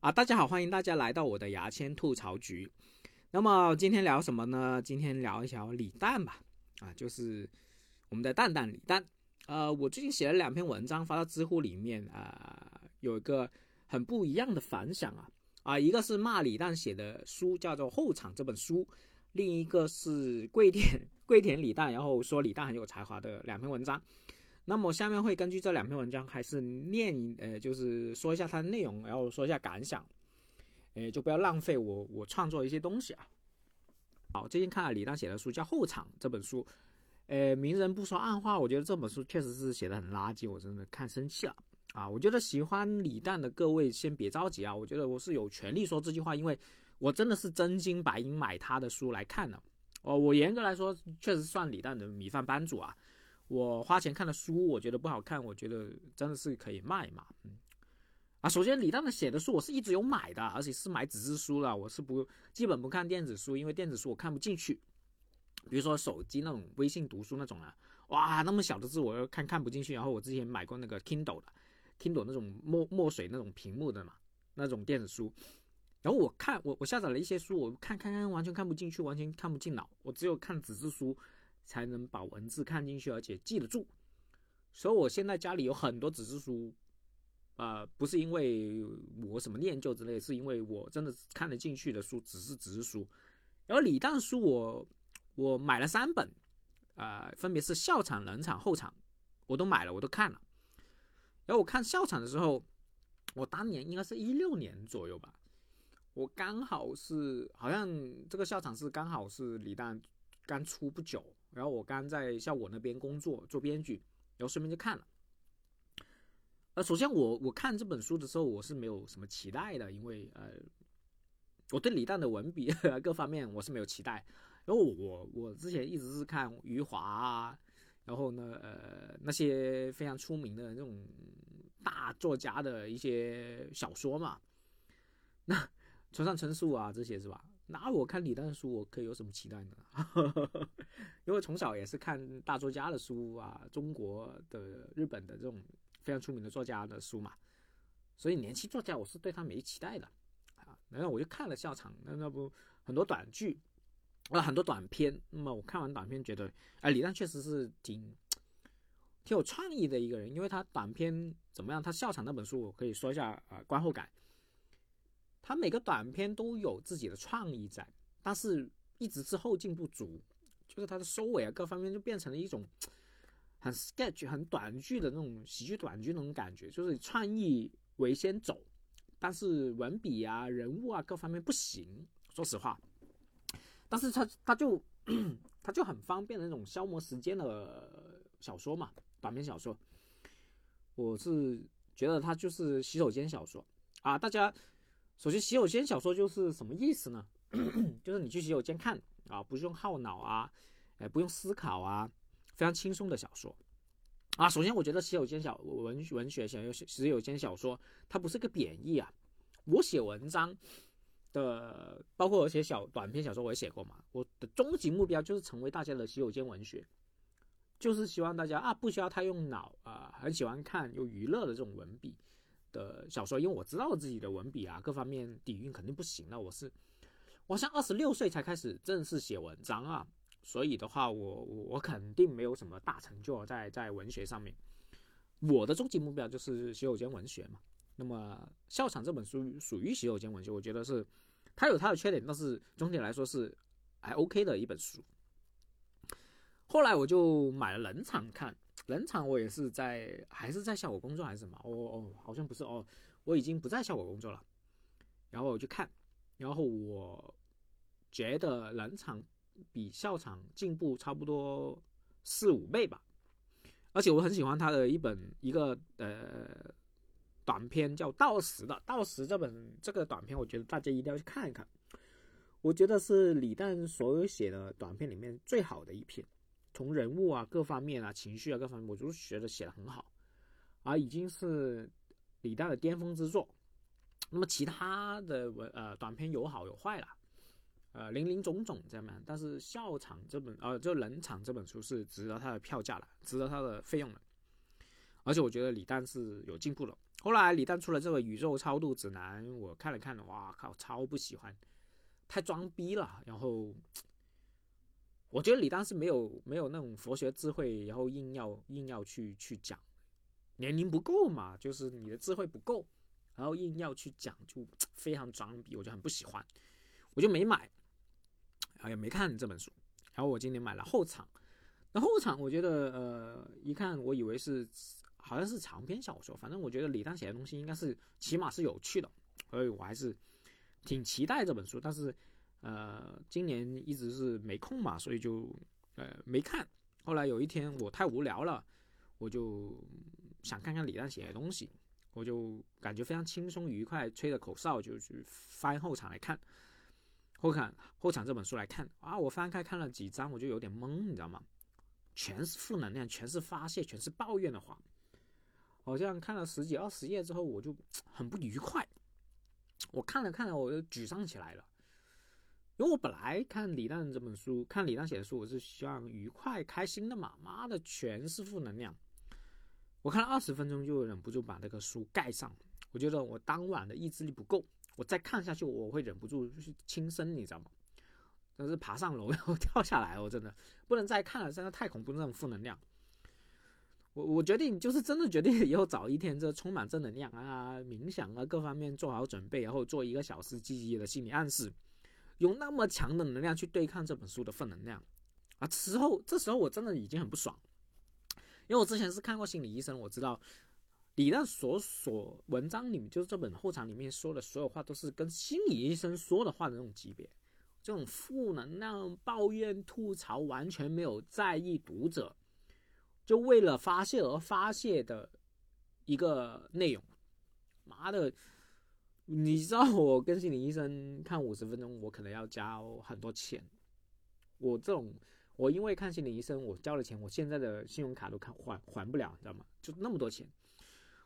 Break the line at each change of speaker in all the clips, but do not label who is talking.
啊，大家好，欢迎大家来到我的牙签吐槽局。那么今天聊什么呢？今天聊一聊李诞吧。啊，就是我们的蛋蛋李诞。呃，我最近写了两篇文章发到知乎里面，啊，有一个很不一样的反响啊。啊，一个是骂李诞写的书，叫做《后场》这本书；另一个是跪舔跪舔李诞，然后说李诞很有才华的两篇文章。那么下面会根据这两篇文章，还是念一呃，就是说一下它的内容，然后说一下感想，呃，就不要浪费我我创作一些东西啊。好，最近看了李诞写的书，叫《后场》这本书，呃，明人不说暗话，我觉得这本书确实是写的很垃圾，我真的看生气了啊！我觉得喜欢李诞的各位先别着急啊，我觉得我是有权利说这句话，因为我真的是真金白银买他的书来看的。哦，我严格来说确实算李诞的米饭班主啊。我花钱看的书，我觉得不好看，我觉得真的是可以卖嘛。嗯，啊，首先李诞的写的书我是一直有买的，而且是买纸质书的，我是不基本不看电子书，因为电子书我看不进去。比如说手机那种微信读书那种啊，哇，那么小的字我又看看不进去。然后我之前买过那个 Kindle 的，Kindle 那种墨墨水那种屏幕的嘛，那种电子书。然后我看我我下载了一些书，我看看看完全看不进去，完全看不进脑，我只有看纸质书。才能把文字看进去，而且记得住。所以我现在家里有很多纸质书，啊，不是因为我什么念旧之类，是因为我真的看得进去的书只是纸质书。然后李诞书我我买了三本，啊，分别是笑场、冷场、后场，我都买了，我都看了。然后我看笑场的时候，我当年应该是一六年左右吧，我刚好是好像这个笑场是刚好是李诞刚出不久。然后我刚在效果那边工作做编剧，然后顺便就看了。呃，首先我我看这本书的时候我是没有什么期待的，因为呃，我对李诞的文笔 各方面我是没有期待。然后我我之前一直是看余华啊，然后呢呃那些非常出名的那种大作家的一些小说嘛，那 村上春树啊这些是吧？那我看李诞的书，我可以有什么期待呢？因为从小也是看大作家的书啊，中国的、日本的这种非常出名的作家的书嘛，所以年轻作家我是对他没期待的啊。然后我就看了笑场，那那不很多短剧啊，很多短片。那么我看完短片，觉得哎，李诞确实是挺挺有创意的一个人，因为他短片怎么样？他笑场那本书，我可以说一下啊，观后感。他每个短片都有自己的创意在，但是一直是后劲不足，就是他的收尾啊各方面就变成了一种很 sketch、很短剧的那种喜剧短剧那种感觉，就是创意为先走，但是文笔啊、人物啊各方面不行。说实话，但是他他就他就很方便的那种消磨时间的小说嘛，短篇小说，我是觉得它就是洗手间小说啊，大家。首先，洗手间小说就是什么意思呢？就是你去洗手间看啊，不用耗脑啊，哎，不用思考啊，非常轻松的小说啊。首先，我觉得洗手间小文文学、小洗洗手间小说，它不是个贬义啊。我写文章的，包括我写小短篇小说，我也写过嘛。我的终极目标就是成为大家的洗手间文学，就是希望大家啊，不需要太用脑啊，很喜欢看有娱乐的这种文笔。的小说，因为我知道自己的文笔啊，各方面底蕴肯定不行了。我是，我像二十六岁才开始正式写文章啊，所以的话，我我肯定没有什么大成就在在文学上面。我的终极目标就是洗手间文学嘛。那么《笑场》这本书属于洗手间文学，我觉得是它有它的缺点，但是总体来说是还 OK 的一本书。后来我就买了冷场看。冷场我也是在，还是在效果工作还是什么？哦哦，好像不是哦，我已经不在效果工作了。然后我去看，然后我觉得冷场比笑场进步差不多四五倍吧。而且我很喜欢他的一本一个呃短片叫《到时》的，《到时》这本这个短片，我觉得大家一定要去看一看。我觉得是李诞所有写的短片里面最好的一篇。从人物啊各方面啊情绪啊各方面，我就是觉得写的很好，啊已经是李诞的巅峰之作。那么其他的文呃短片有好有坏了，呃林林总总这样。但是笑场这本呃就冷场这本书是值得它的票价了，值得它的费用了。而且我觉得李诞是有进步了，后来李诞出了这个宇宙超度指南，我看了看，哇靠，超不喜欢，太装逼了。然后我觉得李诞是没有没有那种佛学智慧，然后硬要硬要去去讲，年龄不够嘛，就是你的智慧不够，然后硬要去讲，就 非常装逼，我就很不喜欢，我就没买，啊也没看这本书。然后我今年买了后场，那后场我觉得呃一看我以为是。好像是长篇小说，反正我觉得李诞写的东西应该是起码是有趣的，所以我还是挺期待这本书。但是，呃，今年一直是没空嘛，所以就呃没看。后来有一天我太无聊了，我就想看看李诞写的东西，我就感觉非常轻松愉快，吹着口哨就去翻后场来看后看后场这本书来看啊。我翻开看了几章，我就有点懵，你知道吗？全是负能量，全是发泄，全是抱怨的话。好像看了十几二十页之后，我就很不愉快。我看了看了，我就沮丧起来了。因为我本来看李诞这本书，看李诞写的书，我是希望愉快开心的嘛。妈的，全是负能量。我看了二十分钟，就忍不住把这个书盖上。我觉得我当晚的意志力不够，我再看下去，我会忍不住去轻生，你知道吗？但是爬上楼 然后跳下来，我真的不能再看了，真的太恐怖，那种负能量。我我决定就是真的决定以后找一天，这充满正能量啊，冥想啊，各方面做好准备，然后做一个小时积极的心理暗示，用那么强的能量去对抗这本书的负能量啊！时候这时候我真的已经很不爽，因为我之前是看过心理医生，我知道李诞所所文章里面，就是这本后场里面说的所有话，都是跟心理医生说的话的那种级别，这种负能量、抱怨、吐槽，完全没有在意读者。就为了发泄而发泄的一个内容，妈的！你知道我跟心理医生看五十分钟，我可能要交很多钱。我这种，我因为看心理医生，我交了钱，我现在的信用卡都看还还不了，你知道吗？就那么多钱。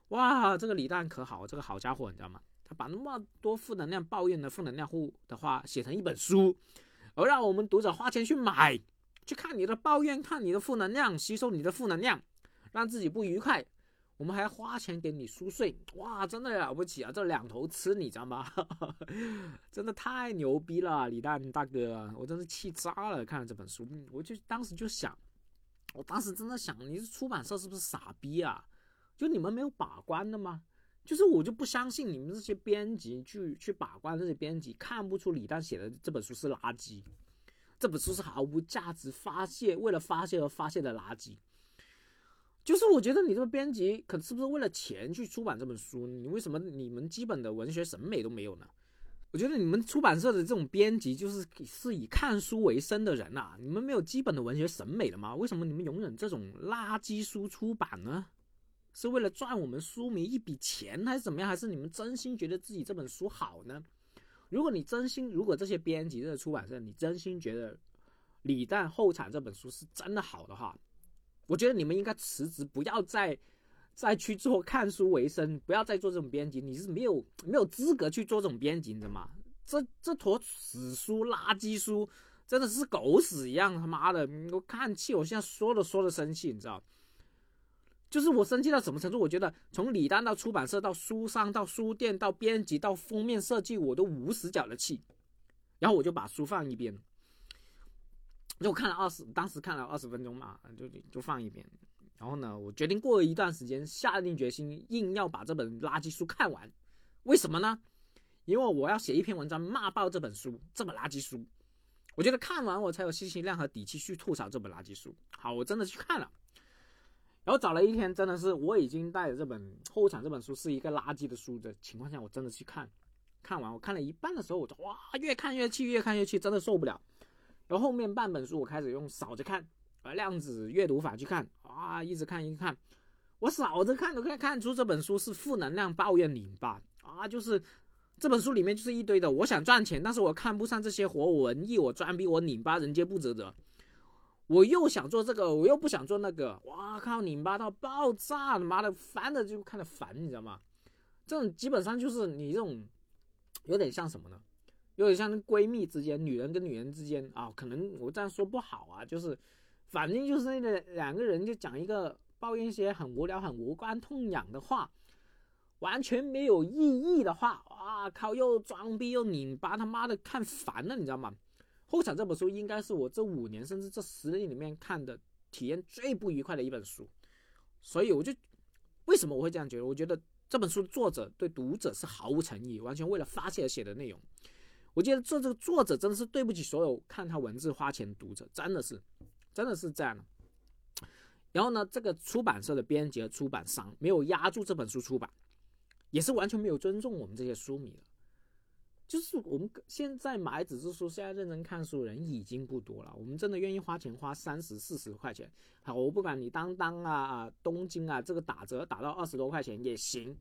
哇，这个李诞可好，这个好家伙，你知道吗？他把那么多负能量、抱怨的负能量户的话写成一本书，而让我们读者花钱去买。去看你的抱怨，看你的负能量，吸收你的负能量，让自己不愉快。我们还花钱给你输税，哇，真的了不起啊！这两头吃，你知道吗？真的太牛逼了，李诞大哥，我真是气炸了！看了这本书，我就当时就想，我当时真的想，你是出版社是不是傻逼啊？就你们没有把关的吗？就是我就不相信你们这些编辑去去把关，这些编辑看不出李诞写的这本书是垃圾。这本书是毫无价值、发泄为了发泄而发泄的垃圾。就是我觉得你这个编辑，可是不是为了钱去出版这本书？你为什么你们基本的文学审美都没有呢？我觉得你们出版社的这种编辑，就是是以看书为生的人呐。你们没有基本的文学审美了吗？为什么你们容忍这种垃圾书出版呢？是为了赚我们书迷一笔钱，还是怎么样？还是你们真心觉得自己这本书好呢？如果你真心，如果这些编辑、这个出版社，你真心觉得李诞后产这本书是真的好的话，我觉得你们应该辞职，不要再再去做看书为生，不要再做这种编辑，你是没有没有资格去做这种编辑，你知道吗？这这坨死书、垃圾书，真的是狗屎一样，他妈的，我看气，我现在说着说着生气，你知道。就是我生气到什么程度？我觉得从李丹到出版社到书商到书店到编辑到封面设计，我都无死角的气。然后我就把书放一边，就看了二十，当时看了二十分钟嘛，就就放一边。然后呢，我决定过了一段时间，下定决心硬要把这本垃圾书看完。为什么呢？因为我要写一篇文章骂爆这本书，这本垃圾书。我觉得看完我才有信息量和底气去吐槽这本垃圾书。好，我真的去看了。然后找了一天，真的是我已经带着这本后场这本书是一个垃圾的书的情况下，我真的去看，看完我看了一半的时候，我就哇，越看越气，越看越气，真的受不了。然后后面半本书我开始用扫着看，呃，量子阅读法去看，啊，一直看一直看，我扫着看都可以看出这本书是负能量抱怨拧巴啊，就是这本书里面就是一堆的，我想赚钱，但是我看不上这些活，文艺，我装逼，我拧巴，人皆不责者。我又想做这个，我又不想做那个，哇靠！拧巴到爆炸，他妈的烦的就看着烦，你知道吗？这种基本上就是你这种，有点像什么呢？有点像闺蜜之间，女人跟女人之间啊，可能我这样说不好啊，就是反正就是那个两个人就讲一个抱怨一些很无聊、很无关痛痒的话，完全没有意义的话，哇靠，又装逼又拧巴，他妈的看烦了，你知道吗？后场这本书应该是我这五年甚至这十年里面看的体验最不愉快的一本书，所以我就为什么我会这样觉得？我觉得这本书作者对读者是毫无诚意，完全为了发泄而写的内容。我觉得这这个作者真的是对不起所有看他文字花钱读者，真的是，真的是这样的。然后呢，这个出版社的编辑和出版商没有压住这本书出版，也是完全没有尊重我们这些书迷的。就是我们现在买纸质书，现在认真看书的人已经不多了。我们真的愿意花钱花三十四十块钱，好，我不管你当当啊、东京啊，这个打折打到二十多块钱也行。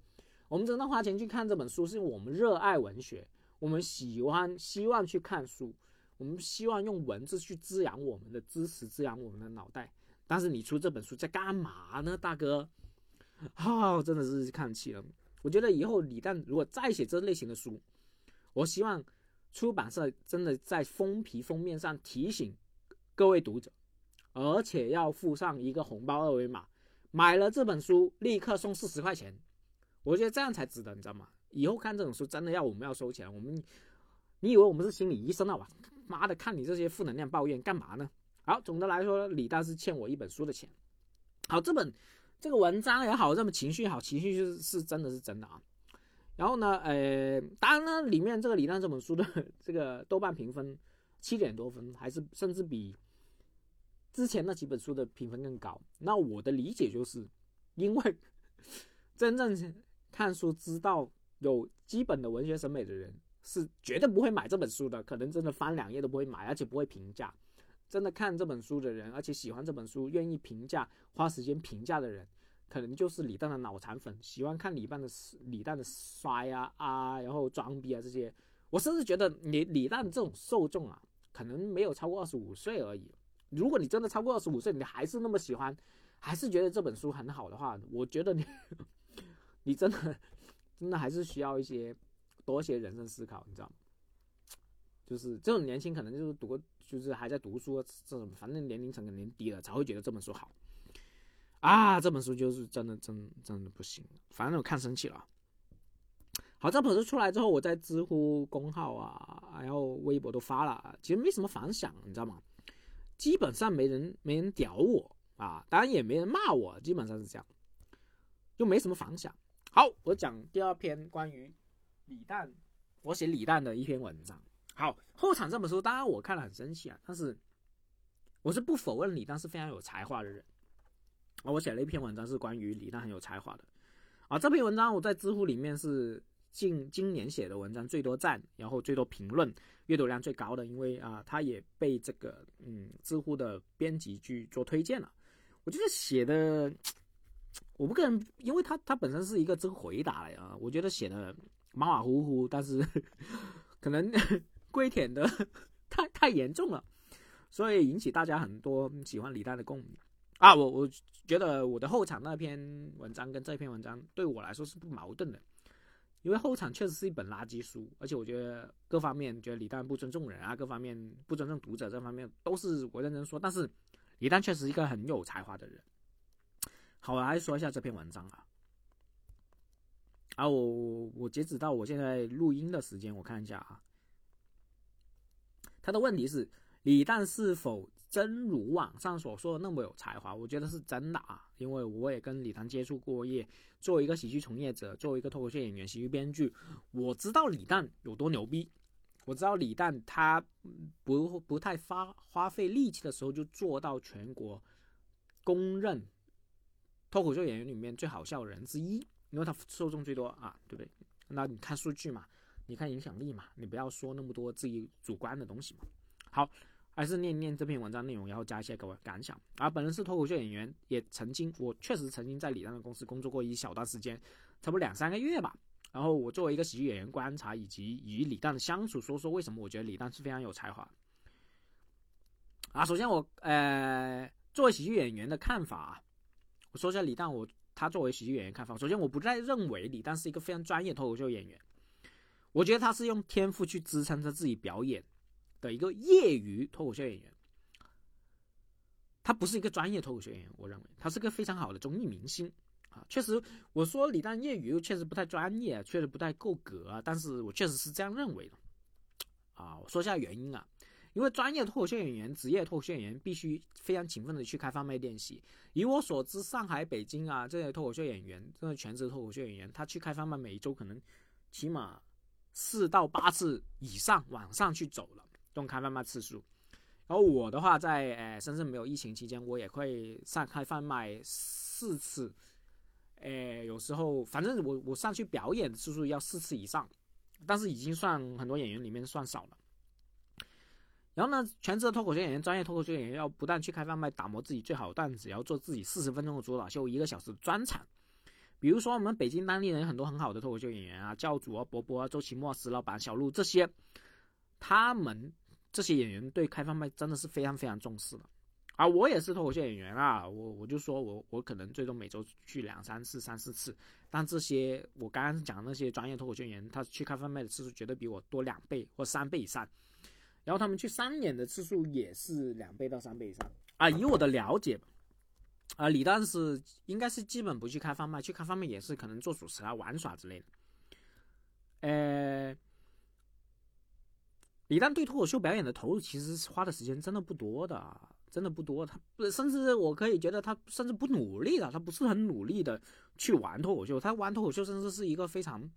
我们真的花钱去看这本书，是因为我们热爱文学，我们喜欢希望去看书，我们希望用文字去滋养我们的知识，滋养我们的脑袋。但是你出这本书在干嘛呢，大哥？啊，真的是看气了。我觉得以后李诞如果再写这类型的书，我希望出版社真的在封皮封面上提醒各位读者，而且要附上一个红包二维码，买了这本书立刻送四十块钱。我觉得这样才值得，你知道吗？以后看这种书真的要我们要收钱，我们你以为我们是心理医生啊？妈的，看你这些负能量抱怨干嘛呢？好，总的来说，李诞是欠我一本书的钱。好，这本这个文章也好，这么情绪好，情绪是是真的是真的啊。然后呢，呃，当然呢，里面这个李诞这本书的这个豆瓣评分七点多分，还是甚至比之前那几本书的评分更高。那我的理解就是，因为真正看书知道有基本的文学审美的人，是绝对不会买这本书的，可能真的翻两页都不会买，而且不会评价。真的看这本书的人，而且喜欢这本书，愿意评价、花时间评价的人，可能就是李诞的脑残粉，喜欢看李诞的李诞的摔啊啊，然后装逼啊这些。我甚至觉得李李诞这种受众啊，可能没有超过二十五岁而已。如果你真的超过二十五岁，你还是那么喜欢，还是觉得这本书很好的话，我觉得你你真的真的还是需要一些多些人生思考，你知道吗？就是这种年轻，可能就是读，就是还在读书，这种反正年龄层肯定低了，才会觉得这本书好啊。这本书就是真的，真真的不行，反正我看生气了。好，这本书出来之后，我在知乎公号啊，然后微博都发了，其实没什么反响，你知道吗？基本上没人没人屌我啊，当然也没人骂我，基本上是这样，又没什么反响。好，我讲第二篇关于李诞，我写李诞的一篇文章。好，后场这本书，当然我看了很生气啊，但是我是不否认李诞是非常有才华的人啊。我写了一篇文章是关于李诞很有才华的啊。这篇文章我在知乎里面是近今年写的文章最多赞，然后最多评论，阅读量最高的，因为啊，他也被这个嗯知乎的编辑去做推荐了。我觉得写的我不个人，因为他他本身是一个这个回答了呀，我觉得写的马马虎虎，但是 可能。跪舔的 太太严重了，所以引起大家很多喜欢李诞的共鸣啊！我我觉得我的后场那篇文章跟这篇文章对我来说是不矛盾的，因为后场确实是一本垃圾书，而且我觉得各方面觉得李诞不尊重人啊，各方面不尊重读者这方面都是我认真说。但是李诞确实一个很有才华的人。好，我来说一下这篇文章啊。啊，我我截止到我现在录音的时间，我看一下啊。他的问题是李诞是否真如网上所说的那么有才华？我觉得是真的啊，因为我也跟李诞接触过，也作为一个喜剧从业者，作为一个脱口秀演员、喜剧编剧，我知道李诞有多牛逼。我知道李诞他不不太花花费力气的时候，就做到全国公认脱口秀演员里面最好笑的人之一，因为他受众最多啊，对不对？那你看数据嘛。你看影响力嘛，你不要说那么多自己主观的东西嘛。好，还是念念这篇文章内容，然后加一些各位感想。啊，本人是脱口秀演员，也曾经，我确实曾经在李诞的公司工作过一小段时间，差不多两三个月吧。然后我作为一个喜剧演员观察以及与李诞的相处，说说为什么我觉得李诞是非常有才华。啊，首先我呃作为喜剧演员的看法啊，我说一下李诞我他作为喜剧演员看法。首先我不再认为李诞是一个非常专业脱口秀演员。我觉得他是用天赋去支撑着自己表演的一个业余脱口秀演员，他不是一个专业脱口秀演员。我认为他是个非常好的综艺明星啊，确实，我说李诞业余确实不太专业，确实不太够格，但是我确实是这样认为的。啊，我说一下原因啊，因为专业脱口秀演员、职业脱口秀演员必须非常勤奋的去开放麦练习。以我所知，上海、北京啊这些脱口秀演员，这个全职脱口秀演员，他去开放麦每一周可能起码四到八次以上往上去走了，这种开放麦次数。然后我的话，在呃深圳没有疫情期间，我也会上开放麦四次。诶，有时候反正我我上去表演的次数要四次以上，但是已经算很多演员里面算少了。然后呢，全职的脱口秀演员、专业脱口秀演员要不断去开放麦，打磨自己最好的段子，要做自己四十分钟的主导秀，一个小时的专场。比如说我们北京当地人有很多很好的脱口秀演员啊，教主啊、伯伯啊、周奇墨、石老板、小鹿这些，他们这些演员对开放麦真的是非常非常重视的。啊，我也是脱口秀演员啊，我我就说我我可能最多每周去两三次、三四次，但这些我刚刚讲的那些专业脱口秀演员，他去开放麦的次数绝对比我多两倍或三倍以上，然后他们去商演的次数也是两倍到三倍以上啊。以我的了解，啊，李诞是应该是基本不去开放麦，去开放麦也是可能做主持啊、玩耍之类的。呃，李诞对脱口秀表演的投入其实花的时间真的不多的。真的不多，他甚至我可以觉得他甚至不努力的，他不是很努力的去玩脱口秀，他玩脱口秀甚至是一个非常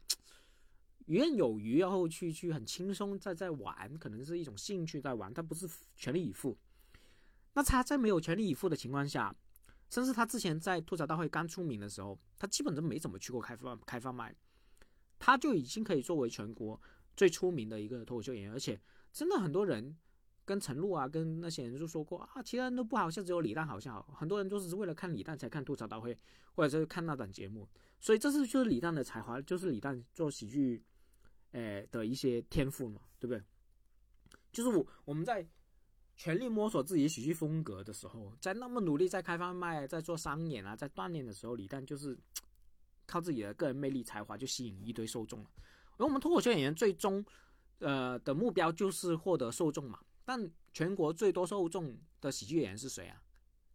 游刃有余，然后去去很轻松在在玩，可能是一种兴趣在玩，他不是全力以赴。那他在没有全力以赴的情况下，甚至他之前在吐槽大会刚出名的时候，他基本都没怎么去过开放开放麦，他就已经可以作为全国最出名的一个脱口秀演员，而且真的很多人。跟陈露啊，跟那些人就说过啊，其他人都不好笑，只有李诞好笑。很多人都是为了看李诞才看吐槽大会，或者是看那档节目。所以这是就是李诞的才华，就是李诞做喜剧，诶的一些天赋嘛，对不对？就是我我们在全力摸索自己喜剧风格的时候，在那么努力在开放麦、在做商演啊、在锻炼的时候，李诞就是 靠自己的个人魅力、才华就吸引一堆受众了。而我们脱口秀演员最终呃的目标就是获得受众嘛。但全国最多受众的喜剧演员是谁啊？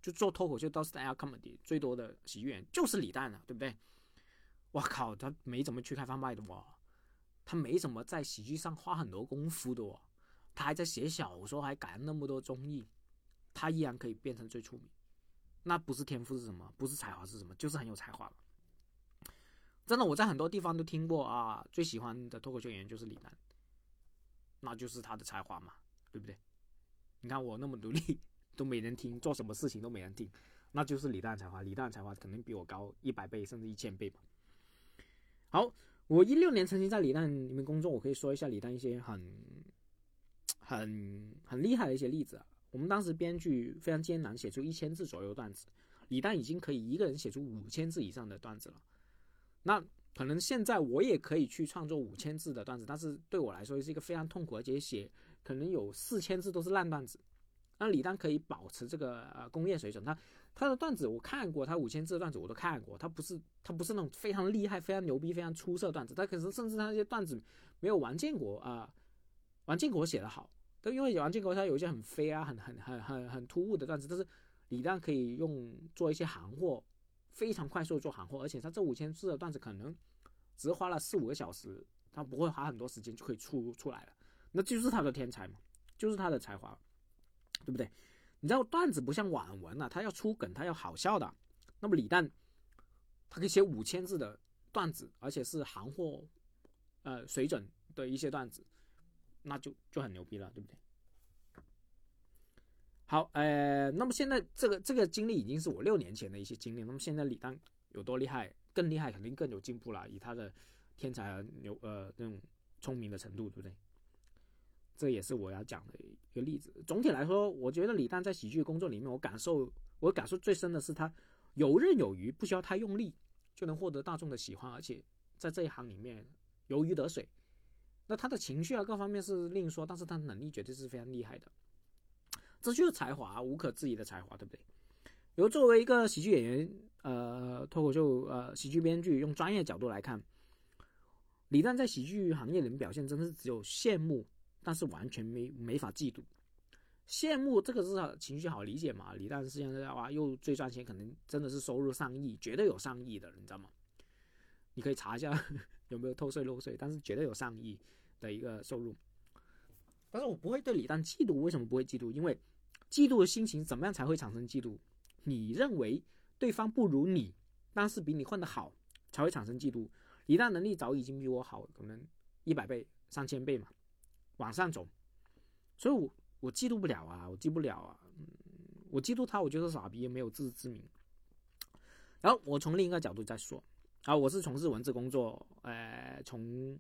就做脱口秀到 stand up comedy 最多的喜剧演员就是李诞了，对不对？我靠，他没怎么去开放麦的哇，他没怎么在喜剧上花很多功夫的哦，他还在写小说，还赶那么多综艺，他依然可以变成最出名，那不是天赋是什么？不是才华是什么？就是很有才华了。真的，我在很多地方都听过啊，最喜欢的脱口秀演员就是李诞，那就是他的才华嘛。对不对？你看我那么努力都没人听，做什么事情都没人听，那就是李诞才华。李诞才华肯定比我高一百倍甚至一千倍吧。好，我一六年曾经在李诞里面工作，我可以说一下李诞一些很、很、很厉害的一些例子啊。我们当时编剧非常艰难，写出一千字左右段子，李诞已经可以一个人写出五千字以上的段子了。那可能现在我也可以去创作五千字的段子，但是对我来说是一个非常痛苦而且写。可能有四千字都是烂段子，那李诞可以保持这个呃工业水准。他他的段子我看过，他五千字的段子我都看过。他不是他不是那种非常厉害、非常牛逼、非常出色的段子，他可是甚至他那些段子没有王建国啊，王建国写的好。都因为王建国他有一些很飞啊、很很很很很突兀的段子，但是李诞可以用做一些行货，非常快速做行货，而且他这五千字的段子可能只花了四五个小时，他不会花很多时间就可以出出来了。那就是他的天才嘛，就是他的才华，对不对？你知道段子不像网文啊，他要出梗，他要好笑的。那么李诞，他可以写五千字的段子，而且是行货，呃，水准的一些段子，那就就很牛逼了，对不对？好，呃，那么现在这个这个经历已经是我六年前的一些经历。那么现在李诞有多厉害？更厉害，肯定更有进步了。以他的天才和牛呃这种聪明的程度，对不对？这也是我要讲的一个例子。总体来说，我觉得李诞在喜剧工作里面，我感受我感受最深的是他游刃有余，不需要太用力就能获得大众的喜欢，而且在这一行里面游鱼得水。那他的情绪啊各方面是另说，但是他能力绝对是非常厉害的。这就是才华，无可置疑的才华，对不对？由作为一个喜剧演员，呃，脱口秀呃喜剧编剧，用专业角度来看，李诞在喜剧行业里面表现，真的是只有羡慕。但是完全没没法嫉妒，羡慕这个是情绪好理解嘛？李诞是现在哇又最赚钱，可能真的是收入上亿，绝对有上亿的，你知道吗？你可以查一下 有没有偷税漏税，但是绝对有上亿的一个收入。但是我不会对李诞嫉妒，为什么不会嫉妒？因为嫉妒的心情怎么样才会产生嫉妒？你认为对方不如你，但是比你混得好，才会产生嫉妒。李诞能力早已经比我好，可能一百倍、上千倍嘛，往上走，所以我。我嫉妒不了啊，我嫉不了啊，嗯，我嫉妒他，我觉得傻逼，没有自知之明。然后我从另一个角度再说，啊，我是从事文字工作，呃，从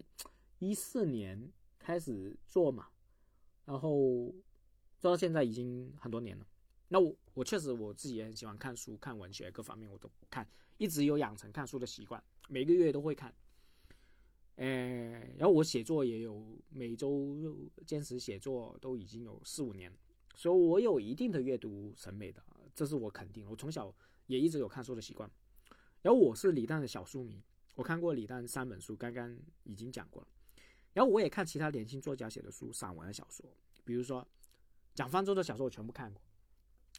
一四年开始做嘛，然后做到现在已经很多年了。那我我确实我自己也很喜欢看书，看文学各方面我都看，一直有养成看书的习惯，每个月都会看。呃，然后我写作也有每周坚持写作都已经有四五年，所以我有一定的阅读审美的，这是我肯定。我从小也一直有看书的习惯。然后我是李诞的小书迷，我看过李诞三本书，刚刚已经讲过了。然后我也看其他年轻作家写的书，散文小说，比如说蒋方舟的小说我全部看过，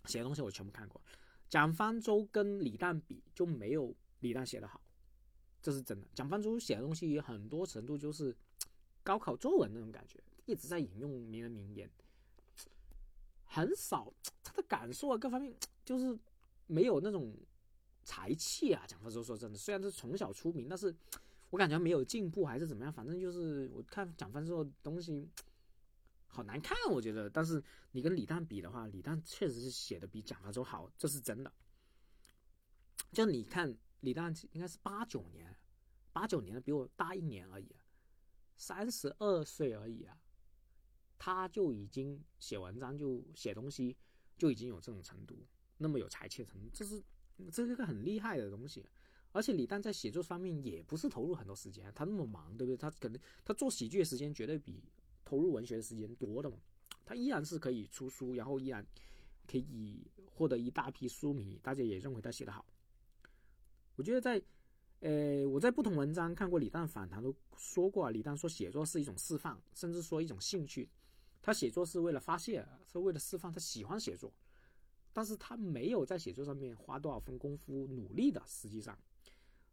写的东西我全部看过。蒋方舟跟李诞比就没有李诞写的好。这是真的，蒋方舟写的东西很多程度就是 高考作文那种感觉，一直在引用名人名言，很少他的感受啊各方面就是没有那种才气啊。蒋方舟说真的，虽然是从小出名，但是我感觉没有进步还是怎么样，反正就是我看蒋方舟的东西好难看，我觉得。但是你跟李诞比的话，李诞确实是写的比蒋方舟好，这是真的。就你看。李诞应该是八九年，八九年的比我大一年而已，三十二岁而已啊，他就已经写文章就写东西就已经有这种程度，那么有才气程度，这是这是一个很厉害的东西。而且李诞在写作方面也不是投入很多时间，他那么忙，对不对？他可能他做喜剧的时间绝对比投入文学的时间多的嘛，他依然是可以出书，然后依然可以获得一大批书迷，大家也认为他写得好。我觉得在，呃，我在不同文章看过李诞访谈都说过啊，李诞说写作是一种释放，甚至说一种兴趣。他写作是为了发泄，是为了释放，他喜欢写作，但是他没有在写作上面花多少分功夫努力的。实际上，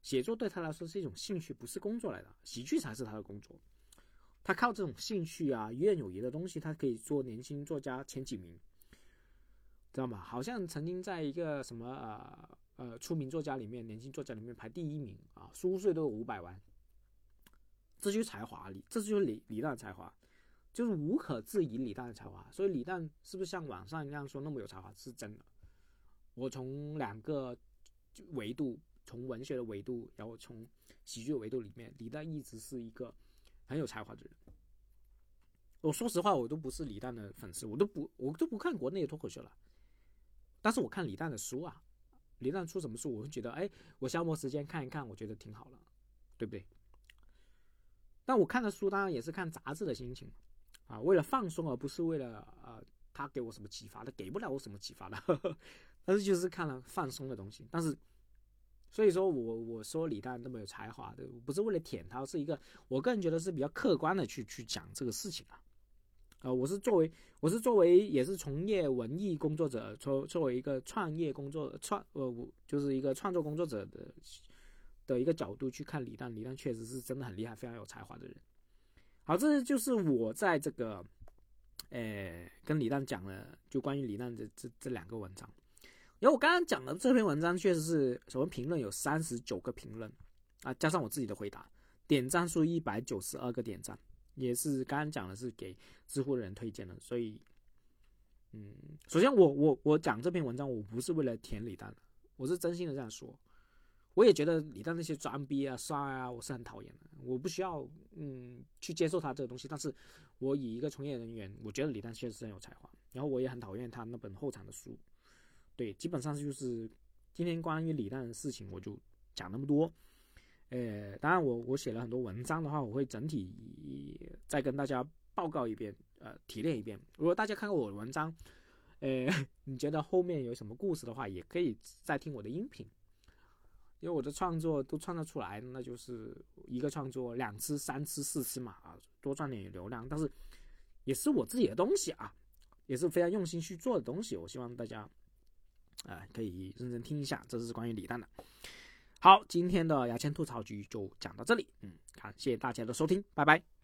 写作对他来说是一种兴趣，不是工作来的。喜剧才是他的工作。他靠这种兴趣啊，于有余的东西，他可以做年轻作家前几名，知道吗？好像曾经在一个什么呃。呃，出名作家里面，年轻作家里面排第一名啊，书税都有五百万，这就是才华，李，这就是李李诞的才华，就是无可置疑李诞的才华。所以李诞是不是像网上一样说那么有才华，是真的。我从两个维度，从文学的维度，然后从喜剧维度里面，李诞一直是一个很有才华的人。我说实话，我都不是李诞的粉丝，我都不，我都不看国内的脱口秀了，但是我看李诞的书啊。李诞出什么书，我会觉得，哎，我消磨时间看一看，我觉得挺好的，对不对？但我看的书当然也是看杂志的心情，啊，为了放松，而不是为了呃他给我什么启发的，给不了我什么启发的，但是就是看了放松的东西。但是，所以说我我说李诞那么有才华的，不是为了舔他，是一个我个人觉得是比较客观的去去讲这个事情啊。呃，我是作为我是作为也是从业文艺工作者，作作为一个创业工作创呃，我就是一个创作工作者的的一个角度去看李诞，李诞确实是真的很厉害，非常有才华的人。好，这就是我在这个呃跟李诞讲了就关于李诞的这这两个文章。然后我刚刚讲的这篇文章确实是什么评论有三十九个评论啊，加上我自己的回答，点赞数一百九十二个点赞。也是刚刚讲的是给知乎的人推荐的，所以，嗯，首先我我我讲这篇文章，我不是为了舔李诞，我是真心的这样说。我也觉得李诞那些装逼啊、帅啊，我是很讨厌的，我不需要嗯去接受他这个东西。但是我以一个从业人员，我觉得李诞确实很有才华，然后我也很讨厌他那本后场的书。对，基本上就是今天关于李诞的事情，我就讲那么多。呃，当然，我我写了很多文章的话，我会整体再跟大家报告一遍，呃，提炼一遍。如果大家看过我的文章，呃，你觉得后面有什么故事的话，也可以再听我的音频。因为我的创作都创作出来，那就是一个创作两次、三次、四次嘛，啊，多赚点流量。但是也是我自己的东西啊，也是非常用心去做的东西。我希望大家，啊，可以认真听一下。这是关于李诞的。好，今天的牙签吐槽局就讲到这里。嗯，感谢大家的收听，拜拜。